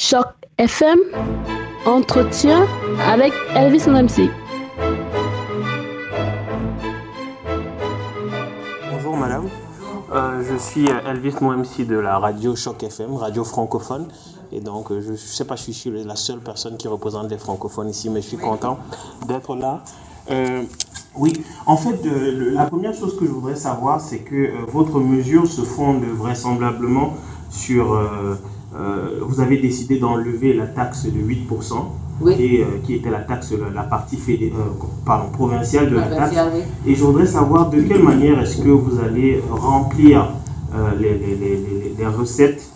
Choc FM, entretien avec Elvis MC. Bonjour madame, Euh, je suis Elvis MC de la radio Choc FM, radio francophone. Et donc euh, je ne sais pas si je suis la seule personne qui représente les francophones ici, mais je suis content d'être là. Euh, oui, en fait, la première chose que je voudrais savoir, c'est que votre mesure se fonde vraisemblablement sur... euh, vous avez décidé d'enlever la taxe de 8%, Oui. et, euh, qui était la taxe, la, la partie fédé- euh, pardon, provinciale de la taxe. Oui. Et je voudrais savoir de quelle manière est-ce que vous allez remplir les, les- les- les- recettes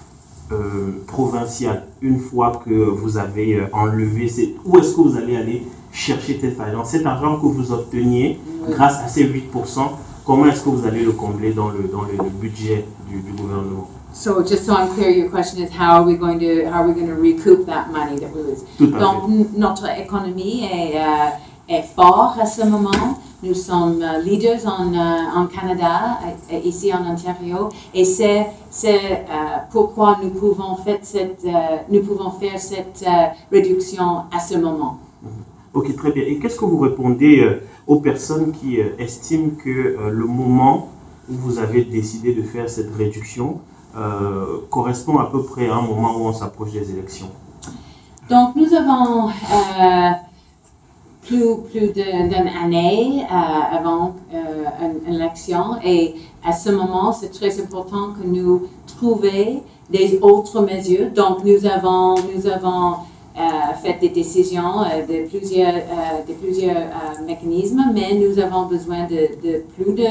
provinciales une fois que vous avez enlevé ces... Où est-ce que vous allez aller chercher cet argent Cet argent que vous obteniez Oui. grâce à ces 8%, comment est-ce que vous allez le combler dans le, dans le, le budget du, du gouvernement So just so I'm clear, your question is how are we going to how are we going to recoup that money that we lose? Tout à Donc n- notre économie est, euh, est fort à ce moment. Nous sommes euh, leaders en, euh, en Canada, euh, ici en Ontario, et c'est c'est, euh, pourquoi nous pouvons faire cette euh, nous pouvons faire cette euh, réduction à ce moment. Ok, très bien. Et qu'est-ce que vous répondez euh, aux personnes qui euh, estiment que euh, le moment où vous avez décidé de faire cette réduction correspond à peu près à un moment où on s'approche des élections? Donc, nous avons euh, plus, plus d'une année euh, avant une, élection et à ce moment, c'est très important que nous trouvions des autres mesures. Donc, nous avons, nous avons fait des décisions euh, de plusieurs, euh, de plusieurs euh, mécanismes, mais nous avons besoin de, de plus de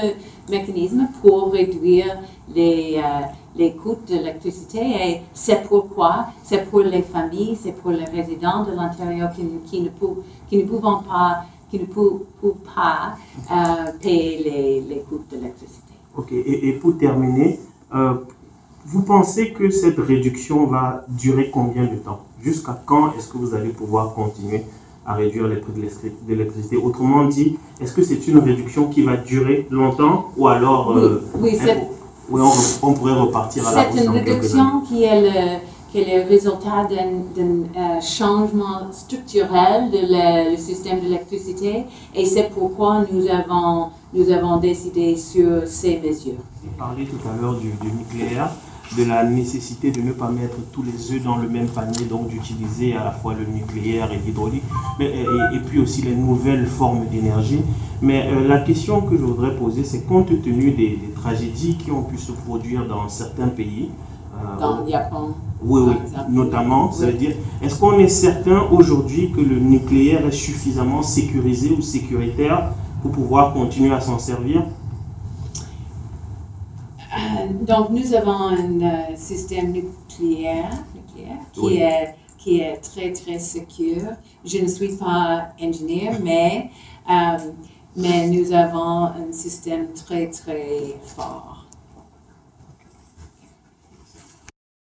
mécanismes pour réduire les, euh, les coûts de l'électricité et c'est pourquoi, c'est pour les familles, c'est pour les résidents de l'Ontario qui, qui, ne pou- qui ne pouvons pas, qui ne peuvent pas euh, payer les, les coûts de l'électricité. Ok, et, et pour terminer, euh, vous pensez que cette réduction va durer combien de temps? Jusqu'à quand est-ce que vous allez pouvoir continuer à réduire les prix de l'électri- de l'électricité? Autrement dit, est-ce que c'est une réduction qui va durer longtemps ou alors euh, oui, oui, on, on pourrait repartir à la C'est une réduction qui est le, qui est le résultat d'un euh, changement structurel le, le système d'électricité et c'est pourquoi nous avons, nous avons décidé sur ces mesures. Vous parlez tout à l'heure du, du nucléaire, de la nécessité de ne pas mettre tous les œufs dans le même panier, donc d'utiliser à la fois le nucléaire et l'hydraulique, mais, et, et puis aussi les nouvelles formes d'énergie. Mais euh, la question que je voudrais poser, c'est compte tenu des, des tragédies qui ont pu se produire dans certains pays, euh, Dans le Japon, oui, oui, notamment, ça veut Oui. dire, est-ce qu'on est certain aujourd'hui que le nucléaire est suffisamment sécurisé ou sécuritaire pour pouvoir continuer à s'en servir? Donc, nous avons un euh, système nucléaire, nucléaire qui, Oui. est, qui est très, très sûr. Je ne suis pas ingénieur, mais, euh, mais nous avons un système très, très fort.